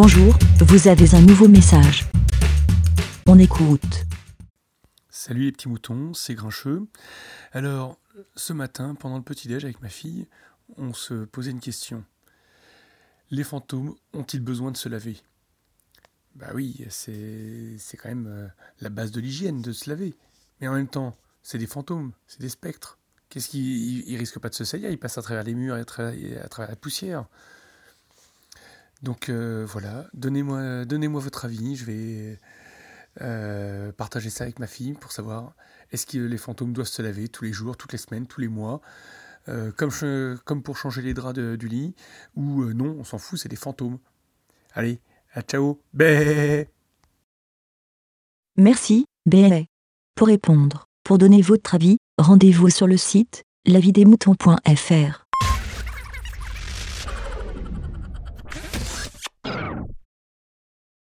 Bonjour, vous avez un nouveau message. On écoute. Salut les petits moutons, c'est Grincheux. Alors, ce matin, pendant le petit-déj avec ma fille, on se posait une question. Les fantômes ont-ils besoin de se laver? Bah oui, c'est quand même euh, la base de l'hygiène de se laver. Mais en même temps, c'est des fantômes, c'est des spectres. Qu'est-ce qu'ils risquent pas de se salir Ils passent à travers les murs et à travers la poussière. Donc euh, voilà, donnez-moi donnez votre avis. Je vais euh, partager ça avec ma fille pour savoir est-ce que les fantômes doivent se laver tous les jours, toutes les semaines, tous les mois, euh, comme, comme pour changer les draps du lit, ou non, on s'en fout, c'est des fantômes. Allez, à ciao, bé Merci, bé Pour répondre, pour donner votre avis, rendez-vous sur le site lavidemouton.fr.